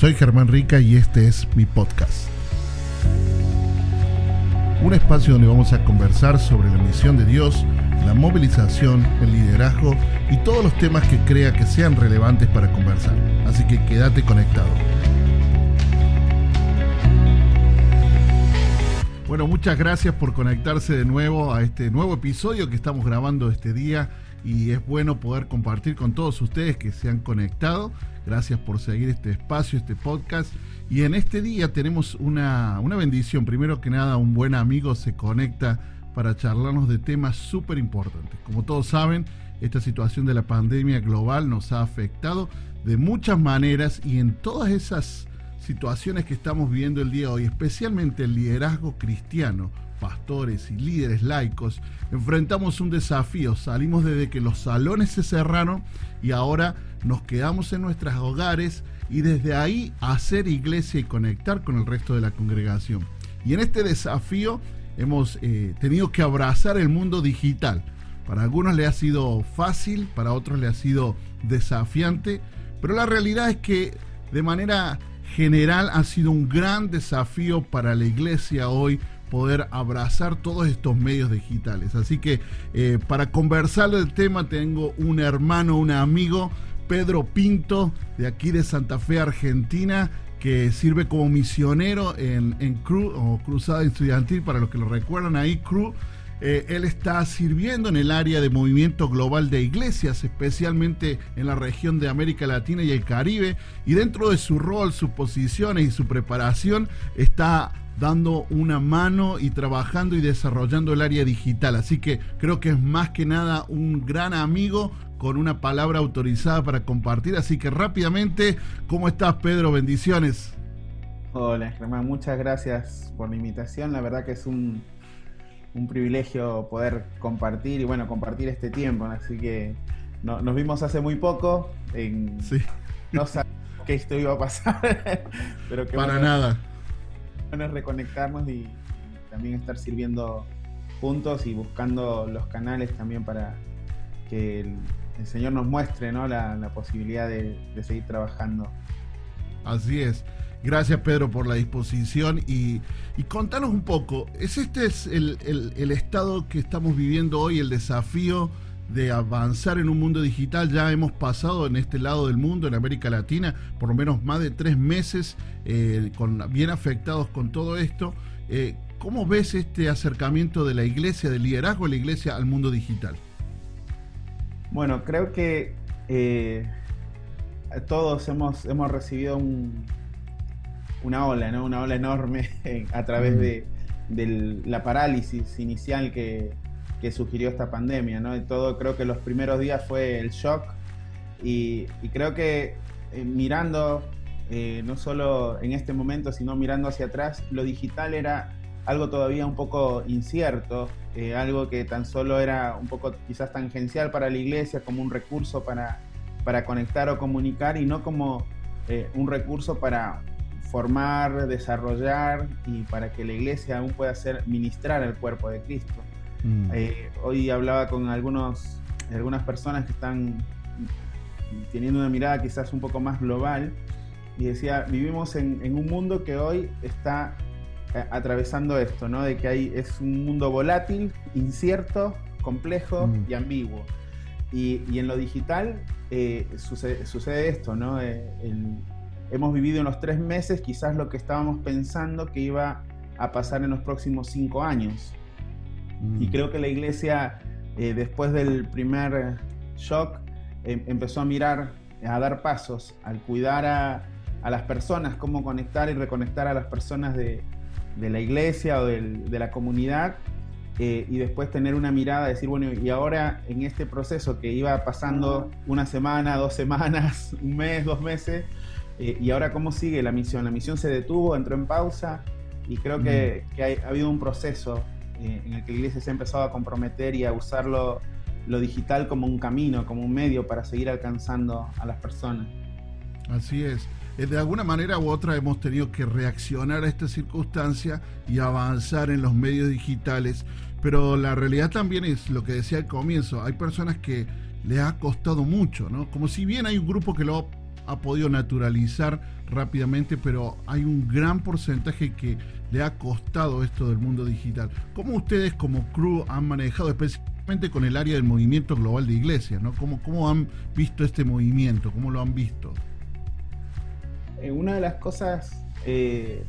Soy Germán Rica y este es mi podcast. Un espacio donde vamos a conversar sobre la misión de Dios, la movilización, el liderazgo y todos los temas que crea que sean relevantes para conversar. Así que quédate conectado. Bueno, muchas gracias por conectarse de nuevo a este nuevo episodio que estamos grabando este día y es bueno poder compartir con todos ustedes que se han conectado. Gracias por seguir este espacio, este podcast. Y en este día tenemos una, una bendición. Primero que nada, un buen amigo se conecta para charlarnos de temas súper importantes. Como todos saben, esta situación de la pandemia global nos ha afectado de muchas maneras y en todas esas situaciones que estamos viviendo el día de hoy, especialmente el liderazgo cristiano, pastores y líderes laicos, enfrentamos un desafío. Salimos desde que los salones se cerraron y ahora nos quedamos en nuestros hogares y desde ahí hacer iglesia y conectar con el resto de la congregación. Y en este desafío hemos eh, tenido que abrazar el mundo digital. Para algunos le ha sido fácil, para otros le ha sido desafiante, pero la realidad es que de manera general ha sido un gran desafío para la iglesia hoy poder abrazar todos estos medios digitales. Así que eh, para conversar del tema tengo un hermano, un amigo, Pedro Pinto, de aquí de Santa Fe, Argentina, que sirve como misionero en, en o Cruzada Estudiantil, para los que lo recuerdan ahí, CRU. Eh, él está sirviendo en el área de movimiento global de iglesias, especialmente en la región de América Latina y el Caribe. Y dentro de su rol, sus posiciones y su preparación, está dando una mano y trabajando y desarrollando el área digital. Así que creo que es más que nada un gran amigo con una palabra autorizada para compartir. Así que rápidamente, ¿cómo estás Pedro? Bendiciones. Hola Germán, muchas gracias por la invitación. La verdad que es un, un privilegio poder compartir y bueno, compartir este tiempo. Así que nos vimos hace muy poco. En, sí. No sabía que esto iba a pasar, pero que Para nada. Bueno es reconectarnos y, también estar sirviendo juntos y buscando los canales también para que el, Señor nos muestre ¿no? la, posibilidad de, de seguir trabajando. Así es. Gracias Pedro por la disposición y, contanos un poco, ¿es este es el, estado que estamos viviendo hoy, el desafío de avanzar en un mundo digital? Ya hemos pasado en este lado del mundo, en América Latina, por lo menos más de tres meses eh, con, bien afectados con todo esto. Eh, ¿Cómo ves este acercamiento de la iglesia, del liderazgo de la iglesia al mundo digital? Bueno, creo que eh, todos hemos, hemos recibido un, una ola, ¿no? Una ola enorme a través de, la parálisis inicial que, sugirió esta pandemia, ¿no? todo creo que los primeros días fue el shock y, creo que eh, mirando, eh, no solo en este momento, sino mirando hacia atrás, lo digital era algo todavía un poco incierto, eh, algo que tan solo era un poco quizás tangencial para la iglesia como un recurso para, para conectar o comunicar y no como un recurso para formar, desarrollar y para que la iglesia aún pueda ser ministrar el cuerpo de Cristo. Mm. Eh, hoy hablaba con algunos, algunas personas que están teniendo una mirada quizás un poco más global y decía, vivimos en, un mundo que hoy está eh, atravesando esto, ¿no? De que hay, es un mundo volátil, incierto, complejo mm. y ambiguo. Y, en lo digital eh, sucede, esto, ¿no? el, hemos vivido en los tres meses quizás lo que estábamos pensando que iba a pasar en los próximos cinco años. Y mm. creo que la iglesia, eh, después del primer shock, em, empezó a mirar, a dar pasos, al cuidar a, las personas, cómo conectar y reconectar a las personas de, la iglesia o de la comunidad. Eh, y después tener una mirada, decir, bueno, y ahora en este proceso que iba pasando una semana, dos semanas, un mes, dos meses, eh, ¿Y ahora cómo sigue la misión? La misión se detuvo, entró en pausa y creo que, mm. ha habido un proceso eh, en el que la iglesia se ha empezado a comprometer y a usarlo lo digital como un camino, como un medio para seguir alcanzando a las personas. Así es. Eh, de alguna manera u otra hemos tenido que reaccionar a esta circunstancia y avanzar en los medios digitales, pero la realidad también es lo que decía al comienzo, hay personas que les ha costado mucho, ¿no? Como si bien hay un grupo que lo ha podido naturalizar rápidamente, pero hay un gran porcentaje que le ha costado esto del mundo digital. ¿Cómo ustedes como crew han manejado especialmente con el área del movimiento global de iglesias? ¿no? ¿Cómo, ¿Cómo han visto este movimiento? ¿Cómo lo han visto? Eh, una de las cosas eh,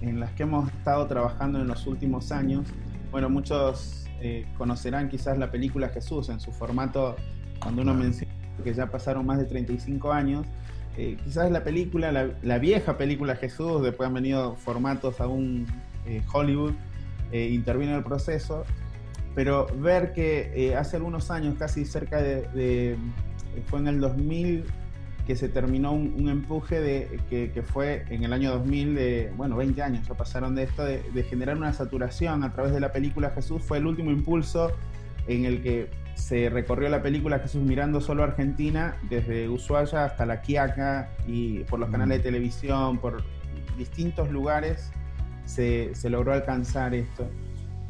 en las que hemos estado trabajando en los últimos años, bueno, muchos eh, conocerán quizás la película Jesús en su formato, cuando uno menciona que ya pasaron más de 35 años, eh, quizás la película, la, vieja película Jesús, después han venido formatos aún eh, Hollywood, interviene en el proceso, pero ver que hace algunos años, casi cerca de, fue en el 2000, que se terminó un, empuje de, que, fue en el año 2000, de, bueno, 20 años ya pasaron de esto, de, generar una saturación a través de la película Jesús, fue el último impulso en el que se recorrió la película Jesús mirando solo Argentina, desde Ushuaia hasta La Quiaca, y por los canales de televisión, por distintos lugares, se, se logró alcanzar esto.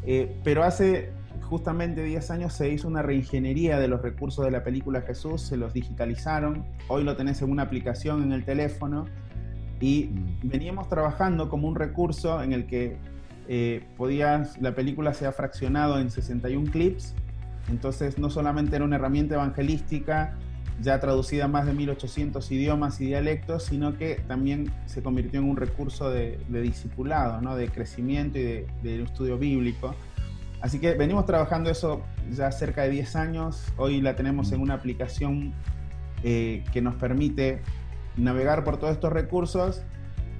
Eh, pero hace justamente 10 años se hizo una reingeniería de los recursos de la película Jesús, se los digitalizaron, hoy lo tenés en una aplicación en el teléfono y mm. veníamos trabajando como un recurso en el que eh, podías, la película se ha fraccionado en 61 clips, entonces no solamente era una herramienta evangelística ya traducida a más de 1800 idiomas y dialectos, sino que también se convirtió en un recurso de, discipulado, ¿no? de crecimiento y de, de estudio bíblico. Así que venimos trabajando eso ya cerca de 10 años. Hoy la tenemos en una aplicación eh, que nos permite navegar por todos estos recursos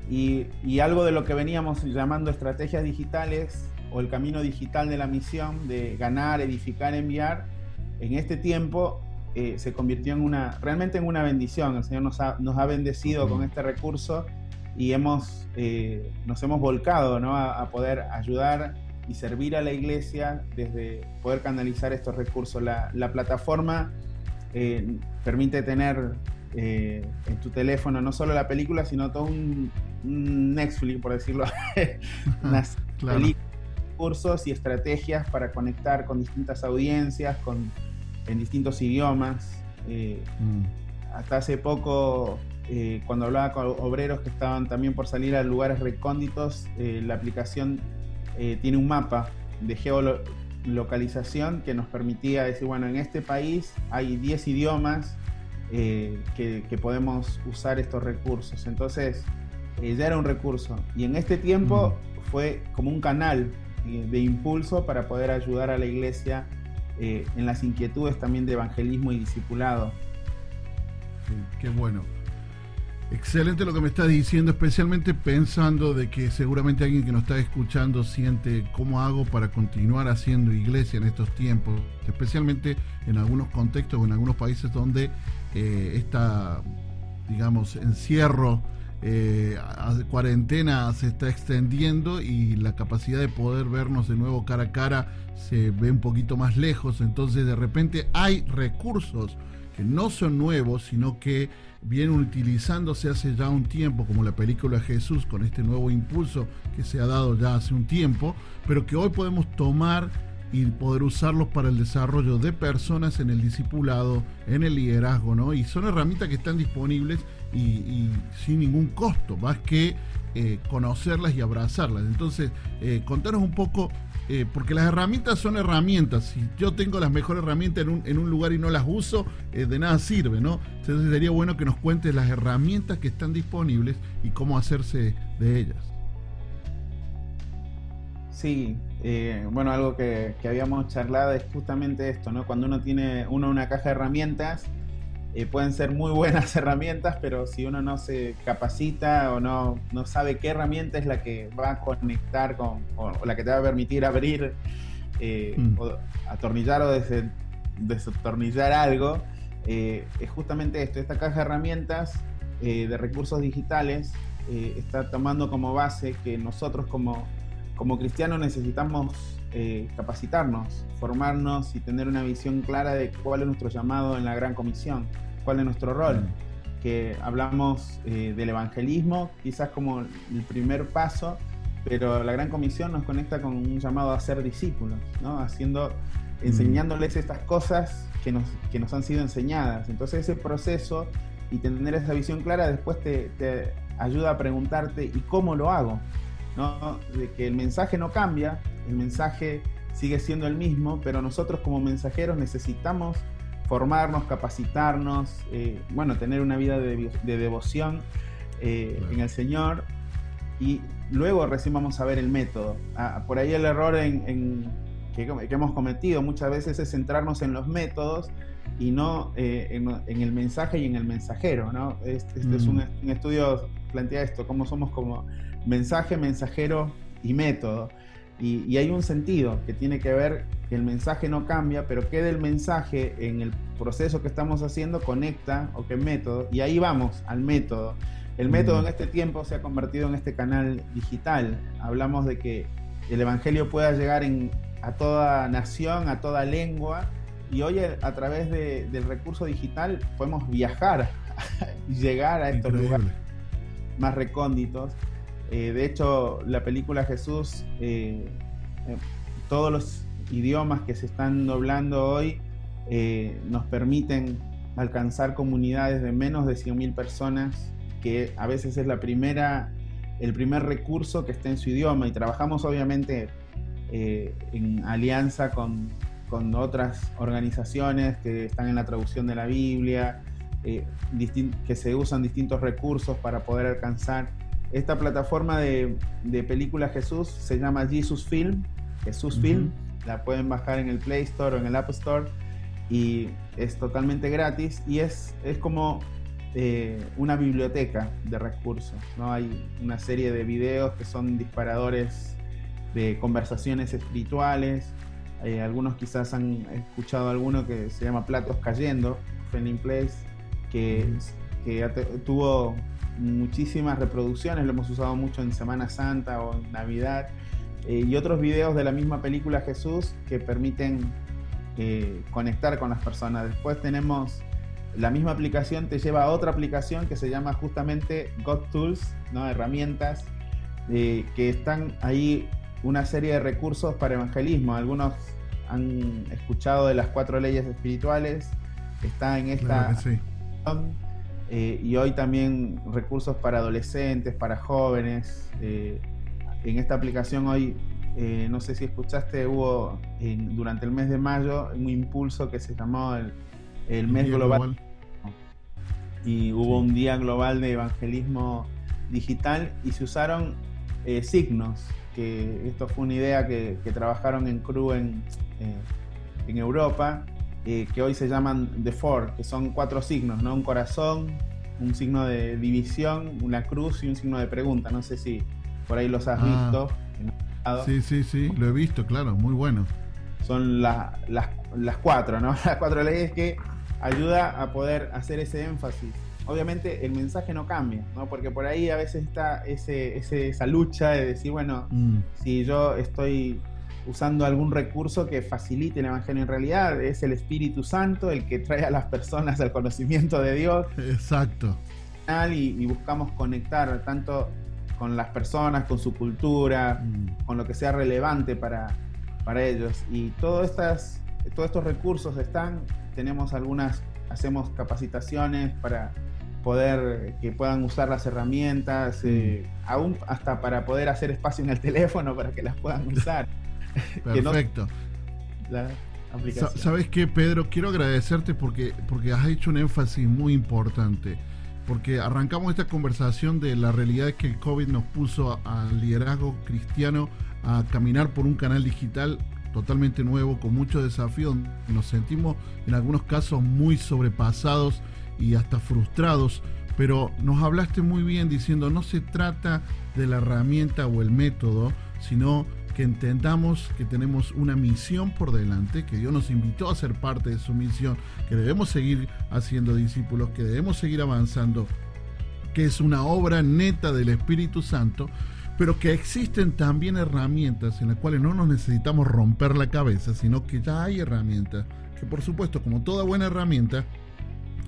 y, algo de lo que veníamos llamando estrategias digitales o el camino digital de la misión de ganar, edificar, enviar, en este tiempo eh, se convirtió en una, realmente en una bendición. El Señor nos ha, nos ha bendecido con este recurso y hemos, eh, nos hemos volcado ¿no? a, a poder ayudar y servir a la iglesia desde poder canalizar estos recursos. La, plataforma eh, permite tener en tu teléfono no solo la película, sino todo un, Netflix, por decirlo, unas cursos y estrategias para conectar con distintas audiencias, con, en distintos idiomas. Eh, mm. Hasta hace poco cuando hablaba con obreros que estaban también por salir a lugares recónditos, la aplicación eh, tiene un mapa de geolocalización que nos permitía decir, bueno, en este país hay 10 idiomas eh, que, podemos usar estos recursos. Entonces, eh, ya era un recurso. Y en este tiempo fue como un canal de impulso para poder ayudar a la iglesia en las inquietudes también de evangelismo y discipulado. qué bueno. Excelente lo que me estás diciendo, especialmente pensando de que seguramente alguien que nos está escuchando siente cómo hago para continuar haciendo iglesia en estos tiempos, especialmente en algunos contextos o en algunos países donde eh, esta, digamos, encierro, eh, cuarentena se está extendiendo y la capacidad de poder vernos de nuevo cara a cara se ve un poquito más lejos, entonces de repente hay recursos que no son nuevos, sino que vienen utilizándose hace ya un tiempo, como la película Jesús, con este nuevo impulso que se ha dado ya hace un tiempo, pero que hoy podemos tomar y poder usarlos para el desarrollo de personas en el discipulado, en el liderazgo, ¿no? Y son herramientas que están disponibles y, sin ningún costo, más que eh, conocerlas y abrazarlas. Entonces, eh, contanos un poco eh, porque las herramientas son herramientas. Si yo tengo las mejores herramientas en un, lugar y no las uso, eh, de nada sirve, ¿no? Entonces sería bueno que nos cuentes las herramientas que están disponibles y cómo hacerse de ellas. Sí, eh, bueno, algo que, que, habíamos charlado es justamente esto, ¿no? Cuando uno tiene uno una caja de herramientas, eh, pueden ser muy buenas herramientas, pero si uno no se capacita o no, no sabe qué herramienta es la que va a conectar con, o, la que te va a permitir abrir, eh, mm. o atornillar o desatornillar algo, eh, es justamente esto. Esta caja de herramientas de recursos digitales está tomando como base que nosotros como, como cristianos necesitamos capacitarnos, formarnos y tener una visión clara de cuál es nuestro llamado en la gran comisión cuál es nuestro rol. Mm. Que hablamos eh, del evangelismo, quizás como el primer paso, pero la Gran Comisión nos conecta con un llamado a ser discípulos, ¿no? Haciendo, mm. enseñándoles estas cosas que nos, que nos han sido enseñadas. Entonces ese proceso y tener esa visión clara después te, te ayuda a preguntarte, ¿y cómo lo hago? ¿No? De que el mensaje no cambia, el mensaje sigue siendo el mismo, pero nosotros como mensajeros necesitamos formarnos, capacitarnos, eh, bueno, tener una vida de, devoción eh, en el Señor y luego recién vamos a ver el método. Ah, por ahí el error en, que, hemos cometido muchas veces es centrarnos en los métodos y no eh, en, el mensaje y en el mensajero. ¿no? Este, es un, mm. un, estudio plantea esto, cómo somos como mensaje, mensajero y método. Y, hay un sentido que tiene que ver que el mensaje no cambia, pero que del mensaje en el proceso que estamos haciendo conecta o qué método. Y ahí vamos al método. El método en este tiempo se ha convertido en este canal digital. Hablamos de que el Evangelio pueda llegar a toda nación, a toda lengua. Y hoy a través del recurso digital podemos viajar y llegar a estos lugares más recónditos. Eh, de hecho, la película Jesús, eh, eh, todos los idiomas que se están doblando hoy nos permiten alcanzar comunidades de menos de 100.000 personas, que a veces es la primera, el primer recurso que está en su idioma. Y trabajamos obviamente en alianza con, con, otras organizaciones que están en la traducción de la Biblia, que se usan distintos recursos para poder alcanzar esta plataforma de, de películas Jesús se llama Jesus Film, Jesús Film. La pueden bajar en el Play Store o en el App Store y es totalmente gratis y es, es como eh, una biblioteca de recursos. ¿no? Hay una serie de videos que son disparadores de conversaciones espirituales. Eh, algunos quizás han escuchado alguno que se llama Platos Cayendo, Fending Place, que, que tuvo muchísimas reproducciones, lo hemos usado mucho en Semana Santa o en Navidad, eh, y otros videos de la misma película Jesús que permiten eh, conectar con las personas. Después tenemos la misma aplicación, te lleva a otra aplicación que se llama justamente God Tools, ¿no? herramientas, eh, que están ahí una serie de recursos para evangelismo. Algunos han escuchado de las cuatro leyes espirituales, está en esta... Eh, y hoy también recursos para adolescentes, para jóvenes. Eh, en esta aplicación hoy, eh, no sé si escuchaste, hubo durante el mes de mayo un impulso que se llamó el, mes global. Y hubo un día global de evangelismo digital y se usaron signos, que esto fue una idea que, trabajaron en CRU en, en Europa eh, que hoy se llaman The Four, que son cuatro signos, ¿no? Un corazón, un signo de división, una cruz y un signo de pregunta. No sé si por ahí los has ah. visto. Sí, sí, sí, lo he visto, claro, muy bueno. Son las, las cuatro, ¿no? Las cuatro leyes que ayuda a poder hacer ese énfasis. Obviamente el mensaje no cambia, ¿no? Porque por ahí a veces está ese, esa lucha de decir, bueno, mm. si yo estoy usando algún recurso que facilite el Evangelio. En realidad es el Espíritu Santo el que trae a las personas al conocimiento de Dios. Exacto. Y, buscamos conectar tanto con las personas, con su cultura, mm. con lo que sea relevante para, para ellos. Y todos, estas, todos estos recursos están, tenemos algunas, hacemos capacitaciones para poder que puedan usar las herramientas, mm. eh, aún hasta para poder hacer espacio en el teléfono para que las puedan usar. Perfecto. ¿Sabes qué, Pedro? Quiero agradecerte porque, porque has hecho un énfasis muy importante. Porque arrancamos esta conversación de la realidad que el COVID nos puso al liderazgo cristiano a caminar por un canal digital totalmente nuevo, con muchos desafíos. Nos sentimos en algunos casos muy sobrepasados y hasta frustrados. Pero nos hablaste muy bien diciendo no se trata de la herramienta o el método, sino que entendamos que tenemos una misión por delante, que Dios nos invitó a ser parte de su misión, que debemos seguir haciendo discípulos, que debemos seguir avanzando, que es una obra neta del Espíritu Santo, pero que existen también herramientas en las cuales no nos necesitamos romper la cabeza, sino que ya hay herramientas, que por supuesto, como toda buena herramienta,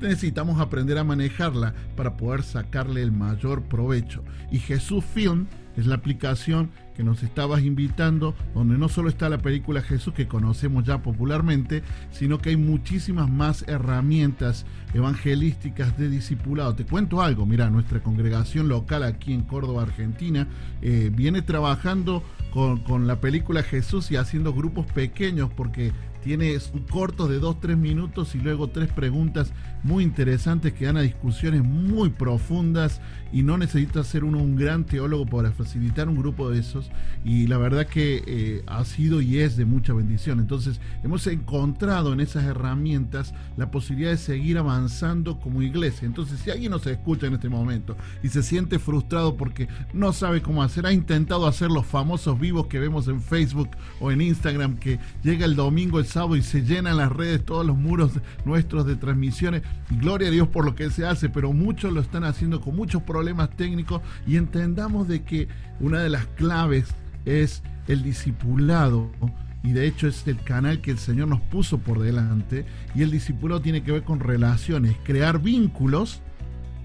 necesitamos aprender a manejarla para poder sacarle el mayor provecho. Y Jesús Film es la aplicación que nos estabas invitando, donde no solo está la película Jesús que conocemos ya popularmente, sino que hay muchísimas más herramientas evangelísticas de discipulado. Te cuento algo, mira, nuestra congregación local aquí en Córdoba, Argentina, eh, viene trabajando con, con la película Jesús y haciendo grupos pequeños porque tiene cortos de 2-3 minutos y luego tres preguntas muy interesantes que dan a discusiones muy profundas y no necesita ser uno un gran teólogo para facilitar un grupo de esos y la verdad que eh, ha sido y es de mucha bendición. Entonces hemos encontrado en esas herramientas la posibilidad de seguir avanzando como iglesia. Entonces si alguien nos escucha en este momento y se siente frustrado porque no sabe cómo hacer, ha intentado hacer los famosos vivos que vemos en Facebook o en Instagram que llega el domingo, el y se llenan las redes, todos los muros nuestros de transmisiones. Gloria a Dios por lo que se hace, pero muchos lo están haciendo con muchos problemas técnicos y entendamos de que una de las claves es el discipulado y de hecho es el canal que el Señor nos puso por delante y el discipulado tiene que ver con relaciones, crear vínculos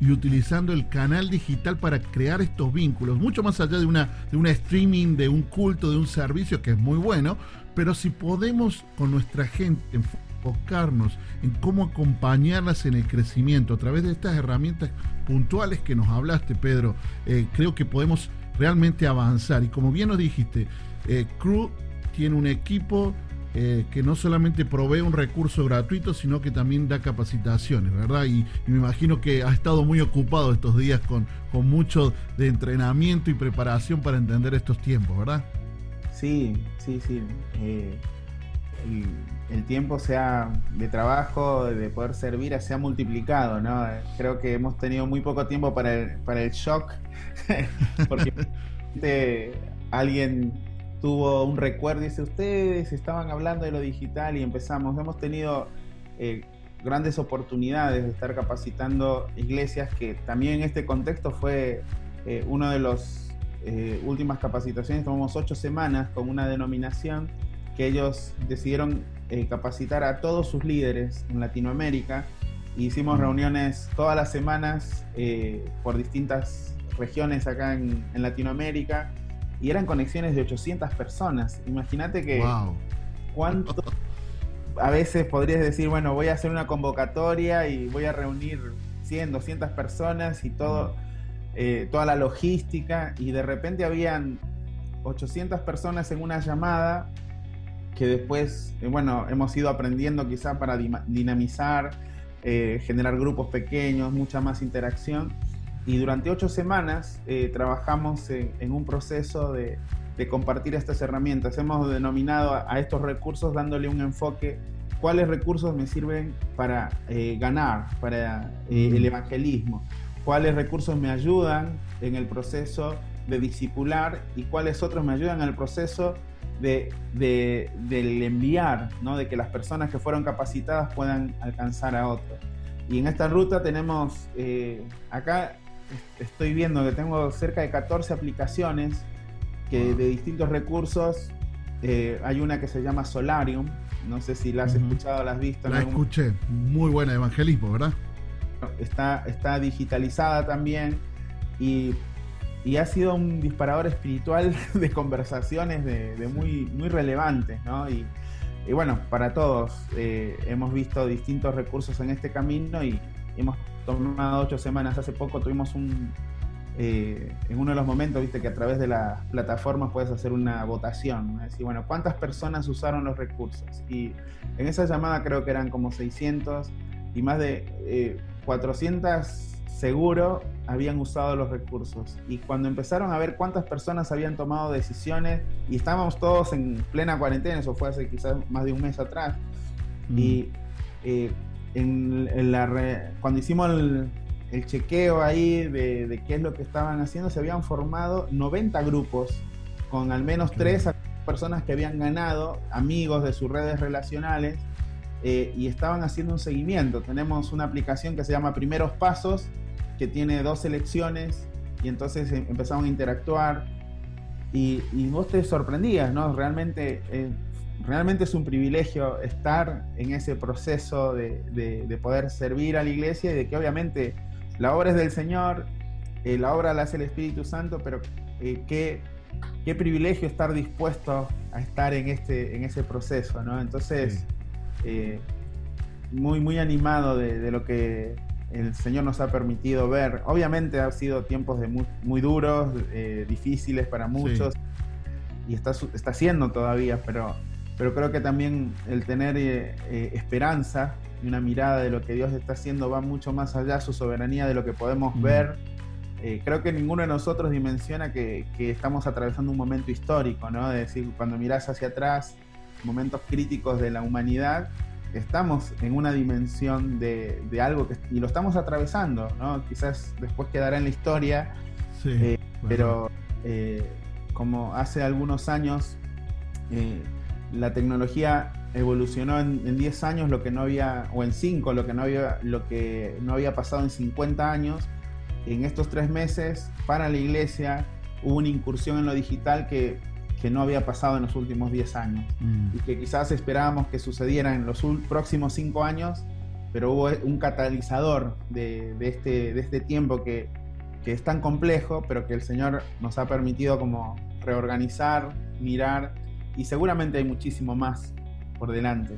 y utilizando el canal digital para crear estos vínculos, mucho más allá de una de un streaming, de un culto, de un servicio que es muy bueno, pero si podemos con nuestra gente enfocarnos en cómo acompañarlas en el crecimiento a través de estas herramientas puntuales que nos hablaste, Pedro, eh, creo que podemos realmente avanzar. Y como bien nos dijiste, eh, Crew tiene un equipo eh, que no solamente provee un recurso gratuito, sino que también da capacitaciones, ¿verdad? Y, me imagino que ha estado muy ocupado estos días con, con mucho de entrenamiento y preparación para entender estos tiempos, ¿verdad? Sí, sí, sí. Eh, el, tiempo sea de trabajo, de poder servir, se ha multiplicado, ¿no? Creo que hemos tenido muy poco tiempo para el, para el shock, porque alguien tuvo un recuerdo y dice, ustedes estaban hablando de lo digital y empezamos, hemos tenido eh, grandes oportunidades de estar capacitando iglesias que también en este contexto fue eh, uno de los eh, últimas capacitaciones, tomamos ocho semanas con una denominación que ellos decidieron eh, capacitar a todos sus líderes en Latinoamérica. Hicimos mm. reuniones todas las semanas eh, por distintas regiones acá en, Latinoamérica y eran conexiones de 800 personas. Imagínate que cuánto a veces podrías decir, bueno, voy a hacer una convocatoria y voy a reunir 100, 200 personas y todo. Mm. Eh, toda la logística y de repente habían 800 personas en una llamada que después, eh, bueno, hemos ido aprendiendo quizá para dinamizar, eh, generar grupos pequeños, mucha más interacción. Y durante ocho semanas trabajamos en, un proceso de, compartir estas herramientas. Hemos denominado a, estos recursos dándole un enfoque cuáles recursos me sirven para ganar, para el evangelismo cuáles recursos me ayudan en el proceso de discipular y cuáles otros me ayudan en el proceso de, del enviar, ¿no? de que las personas que fueron capacitadas puedan alcanzar a otros. Y en esta ruta tenemos, eh, acá estoy viendo que tengo cerca de 14 aplicaciones que de distintos recursos. Eh, hay una que se llama Solarium, no sé si la has escuchado, la has visto. La escuché, muy buena evangelismo, ¿verdad? Está, está digitalizada también y, ha sido un disparador espiritual de conversaciones de, muy, muy relevantes, Y, bueno, para todos eh, hemos visto distintos recursos en este camino y hemos tomado ocho semanas. Hace poco tuvimos un, eh, en uno de los momentos, viste que a través de las plataformas puedes hacer una votación, decir, bueno, ¿cuántas personas usaron los recursos? Y en esa llamada creo que eran como 600 y más de eh, 400 seguro habían usado los recursos. Y cuando empezaron a ver cuántas personas habían tomado decisiones, y estábamos todos en plena cuarentena, eso fue hace quizás más de un mes atrás, mm. y eh, en, la cuando hicimos el, chequeo ahí de, qué es lo que estaban haciendo, se habían formado 90 grupos con al menos tres personas que habían ganado, amigos de sus redes relacionales, eh, y estaban haciendo un seguimiento. Tenemos una aplicación que se llama Primeros Pasos, que tiene dos selecciones y entonces em, empezaron a interactuar y, vos te sorprendías, ¿no? Realmente eh, realmente es un privilegio estar en ese proceso de, poder servir a la iglesia y de que obviamente la obra es del Señor, eh, la obra la hace el Espíritu Santo, pero eh, qué, qué, privilegio estar dispuesto a estar en, este, en ese proceso, ¿no? Entonces, eh, muy, muy animado de, lo que el Señor nos ha permitido ver. Obviamente ha sido tiempos de muy, duros, difíciles para muchos, y está, está siendo todavía, pero pero creo que también el tener eh, eh, esperanza y una mirada de lo que Dios está haciendo va mucho más allá, su soberanía de lo que podemos ver. Eh, creo que ninguno de nosotros dimensiona que, estamos atravesando un momento histórico, ¿no? Es decir, cuando miras hacia atrás, momentos críticos de la humanidad, estamos en una dimensión de, algo que, y lo estamos atravesando, ¿no? Quizás después quedará en la historia, pero como hace algunos años la tecnología evolucionó en 10 años lo que no había, o en 5, lo que no había, lo que no había pasado en 50 años. En estos tres meses, para la iglesia, hubo una incursión en lo digital que, que no había pasado en los últimos 10 años mm. y que quizás esperábamos que sucediera en los próximos 5 años, pero hubo un catalizador de, de, este, de este tiempo que, que es tan complejo, pero que el Señor nos ha permitido como reorganizar, mirar y seguramente hay muchísimo más por delante.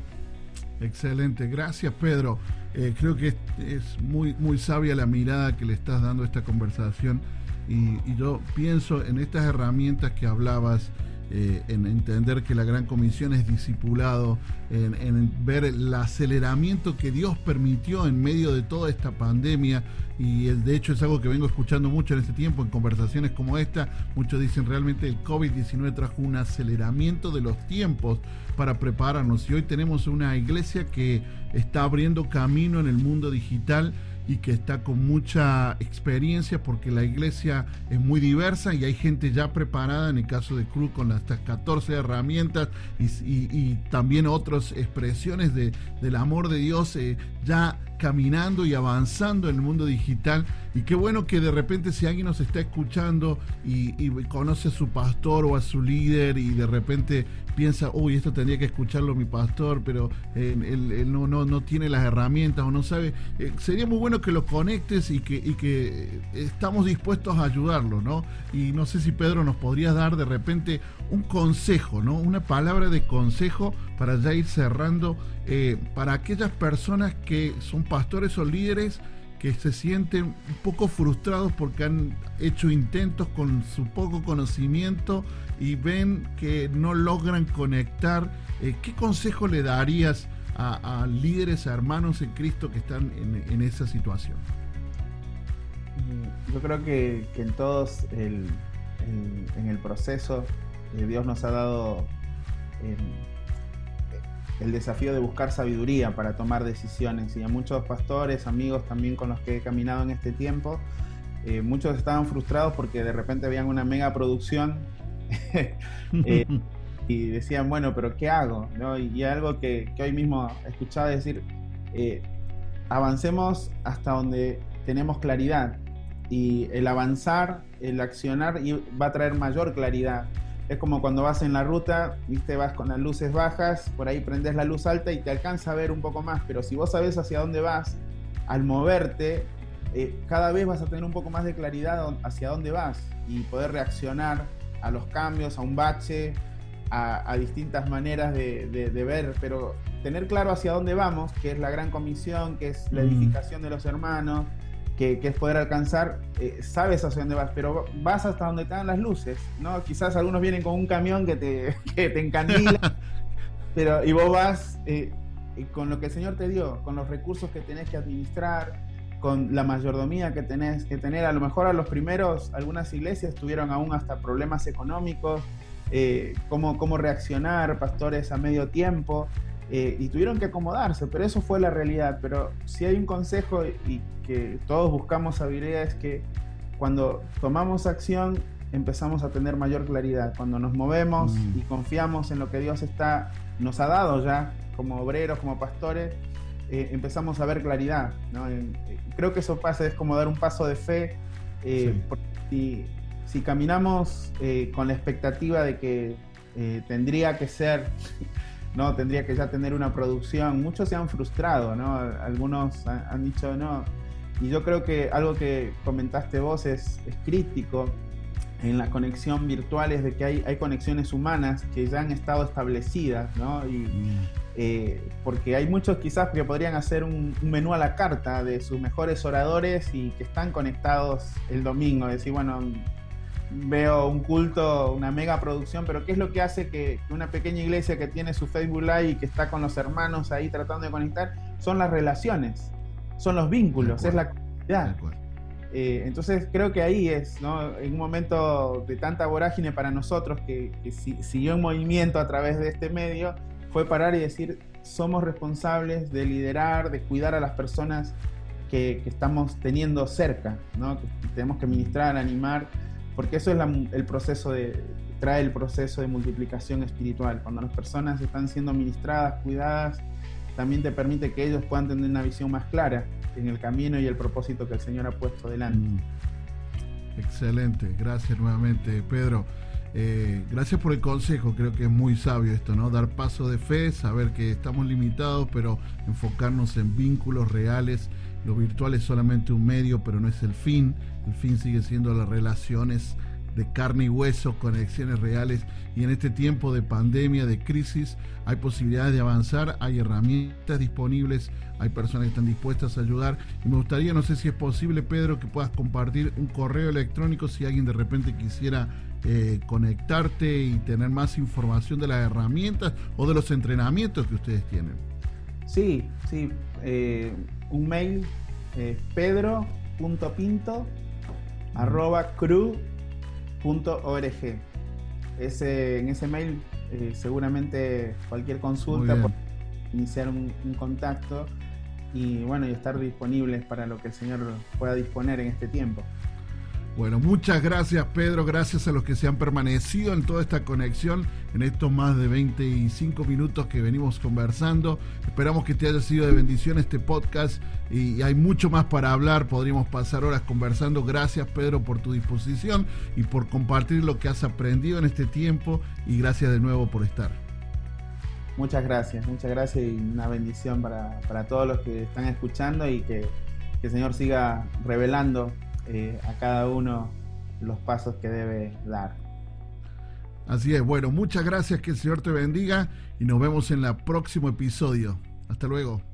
Excelente, gracias Pedro. Eh, creo que es, muy, muy sabia la mirada que le estás dando a esta conversación y, y yo pienso en estas herramientas que hablabas eh, en entender que la gran comisión es discipulado, en, ver el aceleramiento que Dios permitió en medio de toda esta pandemia. Y de hecho es algo que vengo escuchando mucho en este tiempo en conversaciones como esta, muchos dicen realmente el COVID-19 trajo un aceleramiento de los tiempos para prepararnos y hoy tenemos una iglesia que está abriendo camino en el mundo digital y que está con mucha experiencia porque la iglesia es muy diversa y hay gente ya preparada, en el caso de Cruz, con estas 14 herramientas y, también otras expresiones de, del amor de Dios eh, ya caminando y avanzando en el mundo digital. Y qué bueno que de repente si alguien nos está escuchando y, conoce a su pastor o a su líder y de repente piensa, uy, esto tendría que escucharlo mi pastor, pero eh, él, no, no, no, tiene las herramientas o no sabe, eh, sería muy bueno que lo conectes y que, y que estamos dispuestos a ayudarlo, ¿no? Y no sé si Pedro nos podría dar de repente un consejo, ¿no? Una palabra de consejo para ya ir cerrando, eh, para aquellas personas que son pastores o líderes que se sienten un poco frustrados porque han hecho intentos con su poco conocimiento y ven que no logran conectar, eh, ¿qué consejo le darías a, líderes, a hermanos en Cristo que están en, esa situación? Yo creo que, en todos el, en el proceso eh, Dios nos ha dado eh, el desafío de buscar sabiduría para tomar decisiones. Y a muchos pastores, amigos también con los que he caminado en este tiempo, eh, muchos estaban frustrados porque de repente habían una mega producción y decían, bueno, pero ¿qué hago? Y, algo que, que, hoy mismo escuchaba decir, avancemos hasta donde tenemos claridad y el avanzar, el accionar va a traer mayor claridad es como cuando vas en la ruta, viste, vas con las luces bajas, por ahí prendes la luz alta y te alcanza a ver un poco más, pero si vos sabes hacia dónde vas, al moverte, eh, cada vez vas a tener un poco más de claridad hacia dónde vas y poder reaccionar a los cambios, a un bache, a, distintas maneras de, ver, pero tener claro hacia dónde vamos, que es la gran comisión, que es la mm. edificación de los hermanos, que, es poder alcanzar, eh, sabes hacia dónde vas, pero vas hasta donde están las luces, ¿no? Quizás algunos vienen con un camión que te, que te encandila, pero, y vos vas eh, con lo que el Señor te dio, con los recursos que tenés que administrar, con la mayordomía que tenés que tener. A lo mejor a los primeros, algunas iglesias tuvieron aún hasta problemas económicos, eh, cómo, cómo reaccionar, pastores a medio tiempo. Eh, y tuvieron que acomodarse, pero eso fue la realidad. Pero si hay un consejo y que todos buscamos sabiduría es que cuando tomamos acción empezamos a tener mayor claridad. Cuando nos movemos mm. y confiamos en lo que Dios está, nos ha dado ya como obreros, como pastores, eh, empezamos a ver claridad. Eh, creo que eso pasa, es como dar un paso de fe. si, si, caminamos con la expectativa de que tendría que ser no, tendría que ya tener una producción. Muchos se han frustrado, ¿no? Algunos han, dicho no. Y yo creo que algo que comentaste vos es, es crítico en la conexión virtual es de que hay, hay conexiones humanas que ya han estado establecidas, ¿no? Y, mm. eh, porque hay muchos quizás que podrían hacer un, menú a la carta de sus mejores oradores y que están conectados el domingo, decir, bueno, veo un culto, una mega producción, pero ¿qué es lo que hace que, una pequeña iglesia que tiene su Facebook Live y que está con los hermanos ahí tratando de conectar? Son las relaciones, son los vínculos, es la comunidad. Eh, entonces creo que ahí es, ¿no? En un momento de tanta vorágine para nosotros que, siguió en movimiento a través de este medio, fue parar y decir, somos responsables de liderar, de cuidar a las personas que, estamos teniendo cerca, ¿no? Que tenemos que ministrar, animar porque eso es el proceso de, trae el proceso de multiplicación espiritual. Cuando las personas están siendo ministradas, cuidadas, también te permite que ellos puedan tener una visión más clara en el camino y el propósito que el Señor ha puesto delante. Mm. Excelente, gracias nuevamente Pedro. Eh, gracias por el consejo, creo que es muy sabio esto, ¿no? Dar paso de fe, saber que estamos limitados, pero enfocarnos en vínculos reales. Lo virtual es solamente un medio, pero no es el fin. El fin sigue siendo las relaciones de carne y hueso, conexiones reales. Y en este tiempo de pandemia, de crisis, hay posibilidades de avanzar, hay herramientas disponibles, hay personas que están dispuestas a ayudar. Y me gustaría, no sé si es posible, Pedro, que puedas compartir un correo electrónico si alguien de repente quisiera eh, conectarte y tener más información de las herramientas o de los entrenamientos que ustedes tienen. Sí, sí. Eh, un mail, eh, pedro.pinto arroba cru.org. Ese, en ese mail eh, seguramente cualquier consulta iniciar un, un, contacto y bueno, y estar disponibles para lo que el Señor pueda disponer en este tiempo. Bueno, muchas gracias Pedro, gracias a los que se han permanecido en toda esta conexión, en estos más de 25 minutos que venimos conversando. Esperamos que te haya sido de bendición este podcast y hay mucho más para hablar, podríamos pasar horas conversando. Gracias Pedro por tu disposición y por compartir lo que has aprendido en este tiempo y gracias de nuevo por estar. Muchas gracias, muchas gracias y una bendición para, todos los que están escuchando y que, que el Señor siga revelando eh, a cada uno los pasos que debe dar. Así es, bueno, muchas gracias, que el Señor te bendiga y nos vemos en el próximo episodio. Hasta luego.